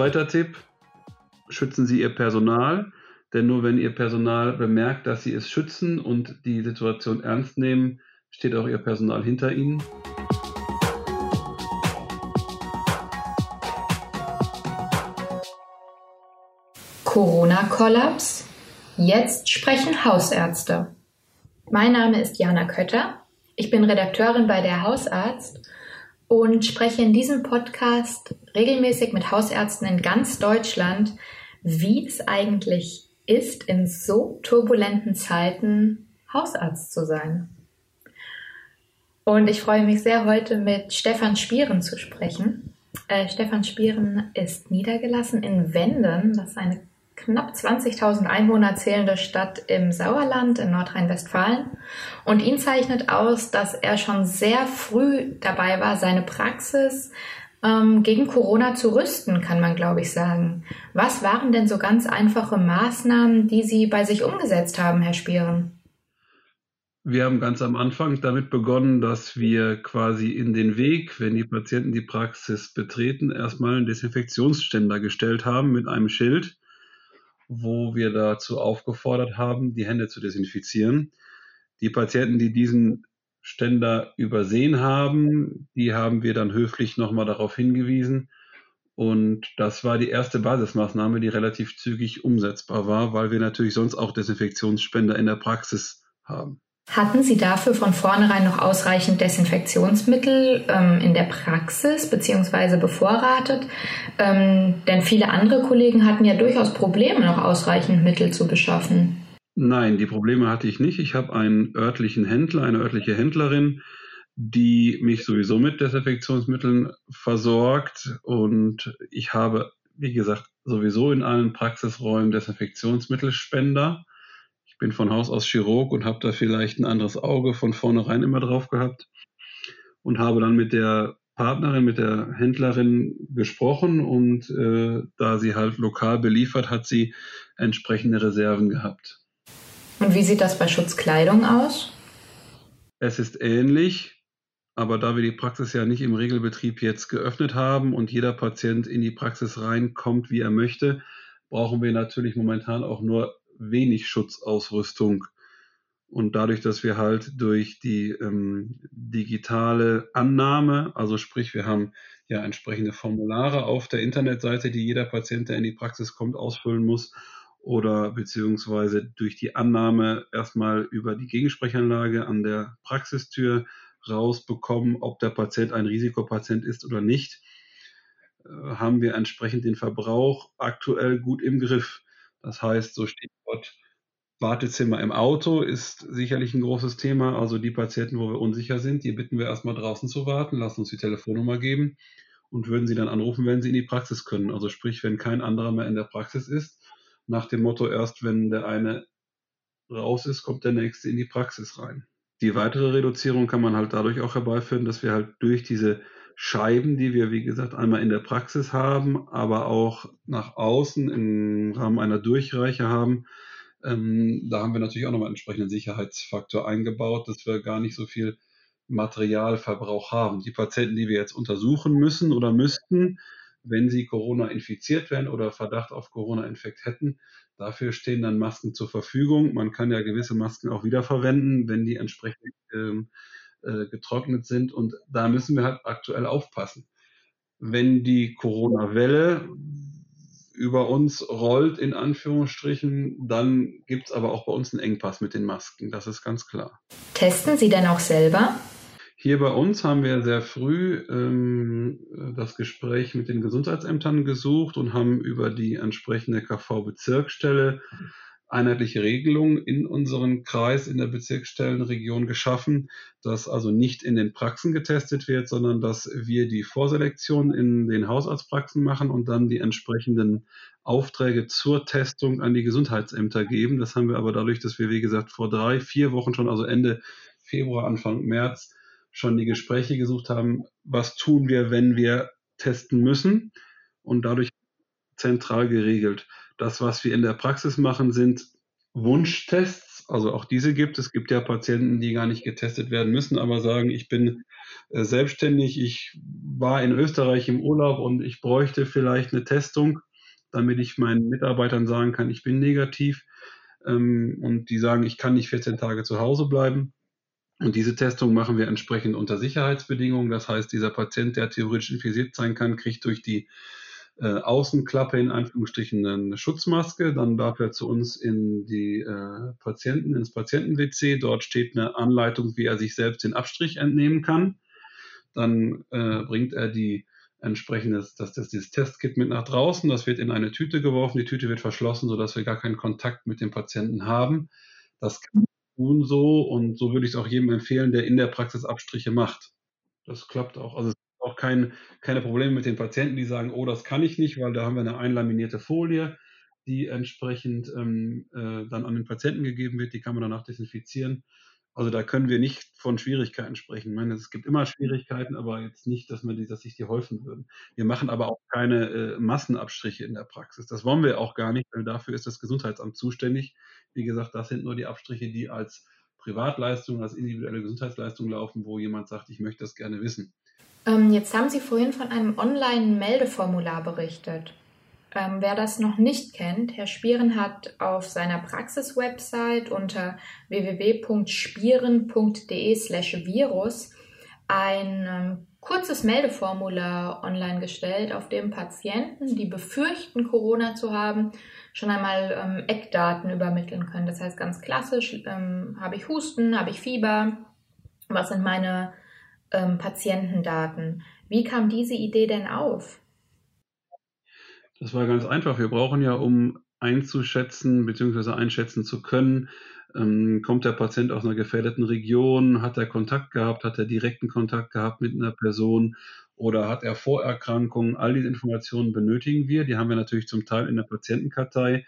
Zweiter Tipp, schützen Sie Ihr Personal, denn nur wenn Ihr Personal bemerkt, dass Sie es schützen und die Situation ernst nehmen, steht auch Ihr Personal hinter Ihnen. Corona-Kollaps? Jetzt sprechen Hausärzte. Mein Name ist Jana Kötter. Ich bin Redakteurin bei der Hausarzt und spreche in diesem Podcast regelmäßig mit Hausärzten in ganz Deutschland, wie es eigentlich ist, in so turbulenten Zeiten Hausarzt zu sein. Und ich freue mich sehr, heute mit Stefan Spieren zu sprechen. Äh, Stefan Spieren ist niedergelassen in Wenden. Das ist eine knapp 20.000 Einwohner zählende Stadt im Sauerland in Nordrhein-Westfalen. Und ihn zeichnet aus, dass er schon sehr früh dabei war, seine Praxis ähm, gegen Corona zu rüsten, kann man, glaube ich, sagen. Was waren denn so ganz einfache Maßnahmen, die Sie bei sich umgesetzt haben, Herr Spieren? Wir haben ganz am Anfang damit begonnen, dass wir quasi in den Weg, wenn die Patienten die Praxis betreten, erstmal einen Desinfektionsständer gestellt haben mit einem Schild, wo wir dazu aufgefordert haben, die Hände zu desinfizieren. Die Patienten, die diesen Ständer übersehen haben, die haben wir dann höflich nochmal darauf hingewiesen. Und das war die erste Basismaßnahme, die relativ zügig umsetzbar war, weil wir natürlich sonst auch Desinfektionsspender in der Praxis haben. Hatten Sie dafür von vornherein noch ausreichend Desinfektionsmittel ähm, in der Praxis beziehungsweise bevorratet? Ähm, denn viele andere Kollegen hatten ja durchaus Probleme, noch ausreichend Mittel zu beschaffen. Nein, die Probleme hatte ich nicht. Ich habe einen örtlichen Händler, eine örtliche Händlerin, die mich sowieso mit Desinfektionsmitteln versorgt. Und ich habe, wie gesagt, sowieso in allen Praxisräumen Desinfektionsmittelspender bin von Haus aus Chirurg und habe da vielleicht ein anderes Auge von vornherein immer drauf gehabt und habe dann mit der Partnerin, mit der Händlerin gesprochen und äh, da sie halt lokal beliefert, hat sie entsprechende Reserven gehabt. Und wie sieht das bei Schutzkleidung aus? Es ist ähnlich, aber da wir die Praxis ja nicht im Regelbetrieb jetzt geöffnet haben und jeder Patient in die Praxis reinkommt, wie er möchte, brauchen wir natürlich momentan auch nur wenig Schutzausrüstung. Und dadurch, dass wir halt durch die ähm, digitale Annahme, also sprich, wir haben ja entsprechende Formulare auf der Internetseite, die jeder Patient, der in die Praxis kommt, ausfüllen muss, oder beziehungsweise durch die Annahme erstmal über die Gegensprechanlage an der Praxistür rausbekommen, ob der Patient ein Risikopatient ist oder nicht, äh, haben wir entsprechend den Verbrauch aktuell gut im Griff. Das heißt, so Stichwort Wartezimmer im Auto ist sicherlich ein großes Thema. Also die Patienten, wo wir unsicher sind, die bitten wir erstmal draußen zu warten, lassen uns die Telefonnummer geben und würden sie dann anrufen, wenn sie in die Praxis können. Also sprich, wenn kein anderer mehr in der Praxis ist, nach dem Motto, erst wenn der eine raus ist, kommt der nächste in die Praxis rein. Die weitere Reduzierung kann man halt dadurch auch herbeiführen, dass wir halt durch diese Scheiben, die wir, wie gesagt, einmal in der Praxis haben, aber auch nach außen im Rahmen einer Durchreiche haben. Ähm, da haben wir natürlich auch nochmal einen entsprechenden Sicherheitsfaktor eingebaut, dass wir gar nicht so viel Materialverbrauch haben. Die Patienten, die wir jetzt untersuchen müssen oder müssten, wenn sie Corona infiziert werden oder Verdacht auf Corona-Infekt hätten, dafür stehen dann Masken zur Verfügung. Man kann ja gewisse Masken auch wiederverwenden, wenn die entsprechend ähm, äh, getrocknet sind. Und da müssen wir halt aktuell aufpassen. Wenn die Corona-Welle über uns rollt, in Anführungsstrichen, dann gibt es aber auch bei uns einen Engpass mit den Masken. Das ist ganz klar. Testen Sie denn auch selber? Hier bei uns haben wir sehr früh ähm, das Gespräch mit den Gesundheitsämtern gesucht und haben über die entsprechende KV-Bezirksstelle einheitliche Regelung in unserem Kreis, in der Bezirksstellenregion geschaffen, dass also nicht in den Praxen getestet wird, sondern dass wir die Vorselektion in den Hausarztpraxen machen und dann die entsprechenden Aufträge zur Testung an die Gesundheitsämter geben. Das haben wir aber dadurch, dass wir, wie gesagt, vor drei, vier Wochen schon, also Ende Februar, Anfang März, schon die Gespräche gesucht haben, was tun wir, wenn wir testen müssen und dadurch zentral geregelt. Das, was wir in der Praxis machen, sind Wunschtests, Also auch diese gibt es. Es gibt ja Patienten, die gar nicht getestet werden müssen, aber sagen, ich bin äh, selbstständig, ich war in Österreich im Urlaub und ich bräuchte vielleicht eine Testung, damit ich meinen Mitarbeitern sagen kann, ich bin negativ. Ähm, und die sagen, ich kann nicht 14 Tage zu Hause bleiben. Und diese Testung machen wir entsprechend unter Sicherheitsbedingungen. Das heißt, dieser Patient, der theoretisch infiziert sein kann, kriegt durch die äh, Außenklappe in Anführungsstrichen eine Schutzmaske. Dann darf er zu uns in die äh, Patienten, ins Patienten-WC. Dort steht eine Anleitung, wie er sich selbst den Abstrich entnehmen kann. Dann äh, bringt er die entsprechendes, dass das dieses Testkit mit nach draußen, das wird in eine Tüte geworfen, die Tüte wird verschlossen, sodass wir gar keinen Kontakt mit dem Patienten haben. Das kann tun so und so würde ich es auch jedem empfehlen, der in der Praxis Abstriche macht. Das klappt auch. Also es gibt auch kein, keine Probleme mit den Patienten, die sagen, oh, das kann ich nicht, weil da haben wir eine einlaminierte Folie, die entsprechend ähm, äh, dann an den Patienten gegeben wird, die kann man danach desinfizieren. Also da können wir nicht von Schwierigkeiten sprechen. Ich meine, es gibt immer Schwierigkeiten, aber jetzt nicht, dass, man die, dass sich die häufen würden. Wir machen aber auch keine äh, Massenabstriche in der Praxis. Das wollen wir auch gar nicht, weil dafür ist das Gesundheitsamt zuständig. Wie gesagt, das sind nur die Abstriche, die als Privatleistung, als individuelle Gesundheitsleistung laufen, wo jemand sagt, ich möchte das gerne wissen. Ähm, jetzt haben Sie vorhin von einem Online-Meldeformular berichtet. Ähm, wer das noch nicht kennt, Herr Spieren hat auf seiner Praxis-Website unter www.spieren.de/virus ein ähm, kurzes Meldeformular online gestellt, auf dem Patienten, die befürchten, Corona zu haben, schon einmal ähm, Eckdaten übermitteln können. Das heißt ganz klassisch, ähm, habe ich Husten, habe ich Fieber, was sind meine ähm, Patientendaten? Wie kam diese Idee denn auf? Das war ganz einfach. Wir brauchen ja, um einzuschätzen bzw. einschätzen zu können, ähm, kommt der Patient aus einer gefährdeten Region, hat er Kontakt gehabt, hat er direkten Kontakt gehabt mit einer Person oder hat er Vorerkrankungen? All diese Informationen benötigen wir. Die haben wir natürlich zum Teil in der Patientenkartei.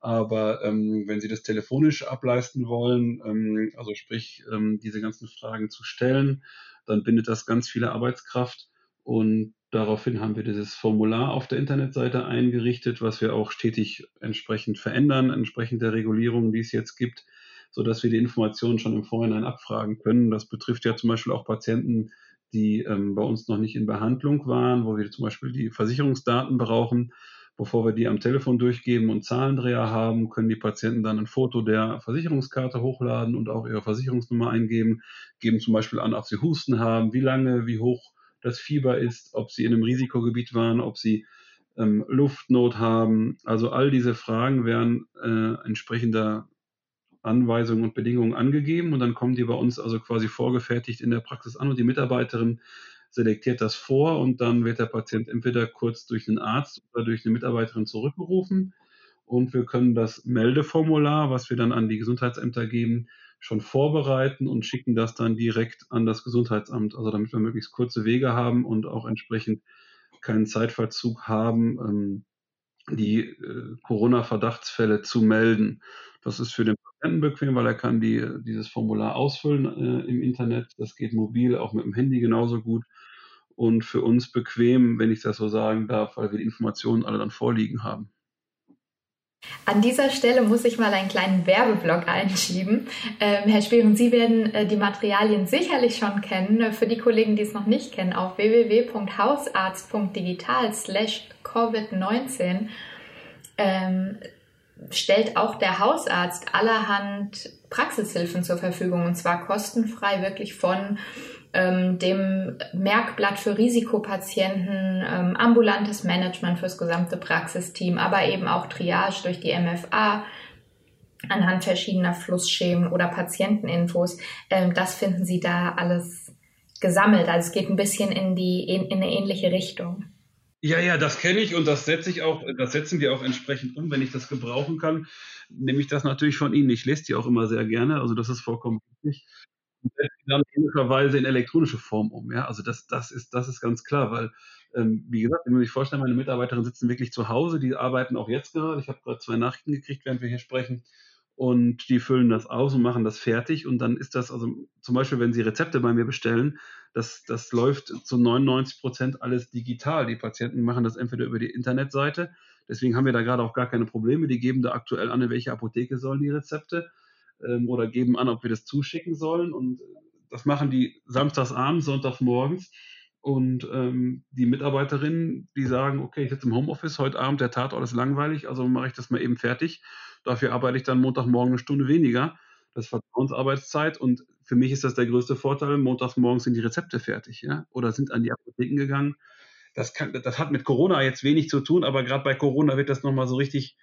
Aber ähm, wenn Sie das telefonisch ableisten wollen, ähm, also sprich ähm, diese ganzen Fragen zu stellen, dann bindet das ganz viele Arbeitskraft. Und Daraufhin haben wir dieses Formular auf der Internetseite eingerichtet, was wir auch stetig entsprechend verändern, entsprechend der Regulierung, die es jetzt gibt, sodass wir die Informationen schon im Vorhinein abfragen können. Das betrifft ja zum Beispiel auch Patienten, die ähm, bei uns noch nicht in Behandlung waren, wo wir zum Beispiel die Versicherungsdaten brauchen. Bevor wir die am Telefon durchgeben und Zahlendreher haben, können die Patienten dann ein Foto der Versicherungskarte hochladen und auch ihre Versicherungsnummer eingeben, geben zum Beispiel an, ob sie Husten haben, wie lange, wie hoch das Fieber ist, ob sie in einem Risikogebiet waren, ob sie ähm, Luftnot haben. Also all diese Fragen werden äh, entsprechender Anweisungen und Bedingungen angegeben und dann kommen die bei uns also quasi vorgefertigt in der Praxis an und die Mitarbeiterin selektiert das vor und dann wird der Patient entweder kurz durch einen Arzt oder durch eine Mitarbeiterin zurückgerufen und wir können das Meldeformular, was wir dann an die Gesundheitsämter geben, schon vorbereiten und schicken das dann direkt an das Gesundheitsamt, also damit wir möglichst kurze Wege haben und auch entsprechend keinen Zeitverzug haben, ähm, die äh, Corona-Verdachtsfälle zu melden. Das ist für den Patienten bequem, weil er kann die, dieses Formular ausfüllen äh, im Internet. Das geht mobil, auch mit dem Handy genauso gut. Und für uns bequem, wenn ich das so sagen darf, weil wir die Informationen alle dann vorliegen haben. An dieser Stelle muss ich mal einen kleinen Werbeblock einschieben. Ähm, Herr Spieren, Sie werden äh, die Materialien sicherlich schon kennen. Für die Kollegen, die es noch nicht kennen, auf www.hausarzt.digital slash Covid-19 ähm, stellt auch der Hausarzt allerhand Praxishilfen zur Verfügung und zwar kostenfrei wirklich von ähm, dem Merkblatt für Risikopatienten, ähm, ambulantes Management fürs gesamte Praxisteam, aber eben auch Triage durch die MFA anhand verschiedener Flussschemen oder Patienteninfos. Ähm, das finden Sie da alles gesammelt. Also es geht ein bisschen in die in, in eine ähnliche Richtung. Ja, ja, das kenne ich und das setze ich auch, das setzen wir auch entsprechend um, wenn ich das gebrauchen kann. Nehme ich das natürlich von Ihnen. Ich lese die auch immer sehr gerne, also das ist vollkommen richtig und setzt die dann ähnlicherweise in elektronische Form um. Ja? Also das, das, ist, das ist ganz klar, weil, ähm, wie gesagt, wenn man sich vorstellen, meine Mitarbeiterinnen sitzen wirklich zu Hause, die arbeiten auch jetzt gerade. Ich habe gerade zwei Nachrichten gekriegt, während wir hier sprechen. Und die füllen das aus und machen das fertig. Und dann ist das, also zum Beispiel, wenn sie Rezepte bei mir bestellen, das, das läuft zu 99 Prozent alles digital. Die Patienten machen das entweder über die Internetseite. Deswegen haben wir da gerade auch gar keine Probleme. Die geben da aktuell an, in welche Apotheke sollen die Rezepte ähm, oder geben an, ob wir das zuschicken sollen. Und das machen die samstagsabends, sonntagsmorgens. Und ähm, die Mitarbeiterinnen, die sagen, okay, ich sitze im Homeoffice, heute Abend der Tatort ist langweilig, also mache ich das mal eben fertig. Dafür arbeite ich dann Montagmorgen eine Stunde weniger. Das ist Vertrauensarbeitszeit und für mich ist das der größte Vorteil. Montags morgens sind die Rezepte fertig, ja, oder sind an die Apotheken gegangen. Das, kann, das hat mit Corona jetzt wenig zu tun, aber gerade bei Corona wird das nochmal so richtig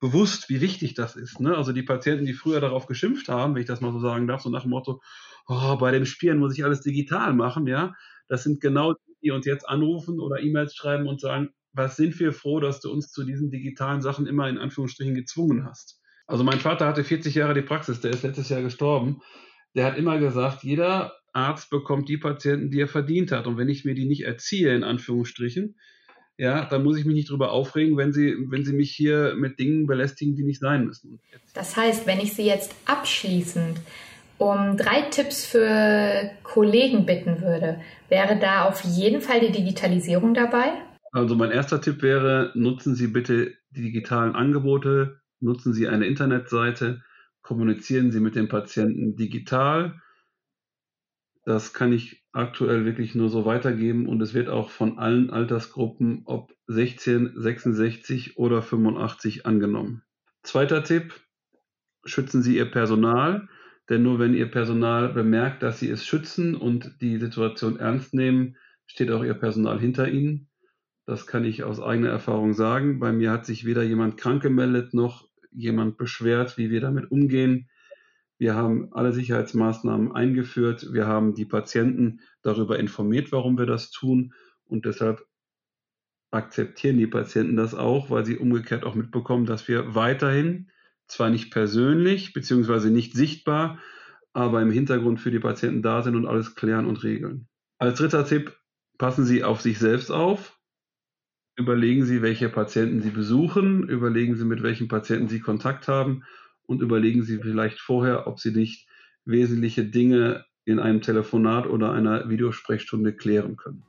bewusst, wie wichtig das ist. Ne? Also die Patienten, die früher darauf geschimpft haben, wenn ich das mal so sagen darf, so nach dem Motto, oh, bei dem Spielen muss ich alles digital machen, ja, das sind genau die, die uns jetzt anrufen oder E-Mails schreiben und sagen, was sind wir froh, dass du uns zu diesen digitalen Sachen immer in Anführungsstrichen gezwungen hast. Also mein Vater hatte 40 Jahre die Praxis, der ist letztes Jahr gestorben. Der hat immer gesagt, jeder Arzt bekommt die Patienten, die er verdient hat. Und wenn ich mir die nicht erziehe, in Anführungsstrichen, ja, dann muss ich mich nicht drüber aufregen, wenn sie, wenn sie mich hier mit Dingen belästigen, die nicht sein müssen. Das heißt, wenn ich Sie jetzt abschließend um drei Tipps für Kollegen bitten würde, wäre da auf jeden Fall die Digitalisierung dabei? Also mein erster Tipp wäre, nutzen Sie bitte die digitalen Angebote, nutzen Sie eine Internetseite, kommunizieren Sie mit dem Patienten digital. Das kann ich aktuell wirklich nur so weitergeben und es wird auch von allen Altersgruppen, ob 16, 66 oder 85 angenommen. Zweiter Tipp, schützen Sie Ihr Personal, denn nur wenn Ihr Personal bemerkt, dass Sie es schützen und die Situation ernst nehmen, steht auch Ihr Personal hinter Ihnen. Das kann ich aus eigener Erfahrung sagen. Bei mir hat sich weder jemand krank gemeldet noch jemand beschwert, wie wir damit umgehen. Wir haben alle Sicherheitsmaßnahmen eingeführt. Wir haben die Patienten darüber informiert, warum wir das tun. Und deshalb akzeptieren die Patienten das auch, weil sie umgekehrt auch mitbekommen, dass wir weiterhin, zwar nicht persönlich beziehungsweise nicht sichtbar, aber im Hintergrund für die Patienten da sind und alles klären und regeln. Als dritter Tipp, passen Sie auf sich selbst auf. Überlegen Sie, welche Patienten Sie besuchen, überlegen Sie, mit welchen Patienten Sie Kontakt haben und überlegen Sie vielleicht vorher, ob Sie nicht wesentliche Dinge in einem Telefonat oder einer Videosprechstunde klären können.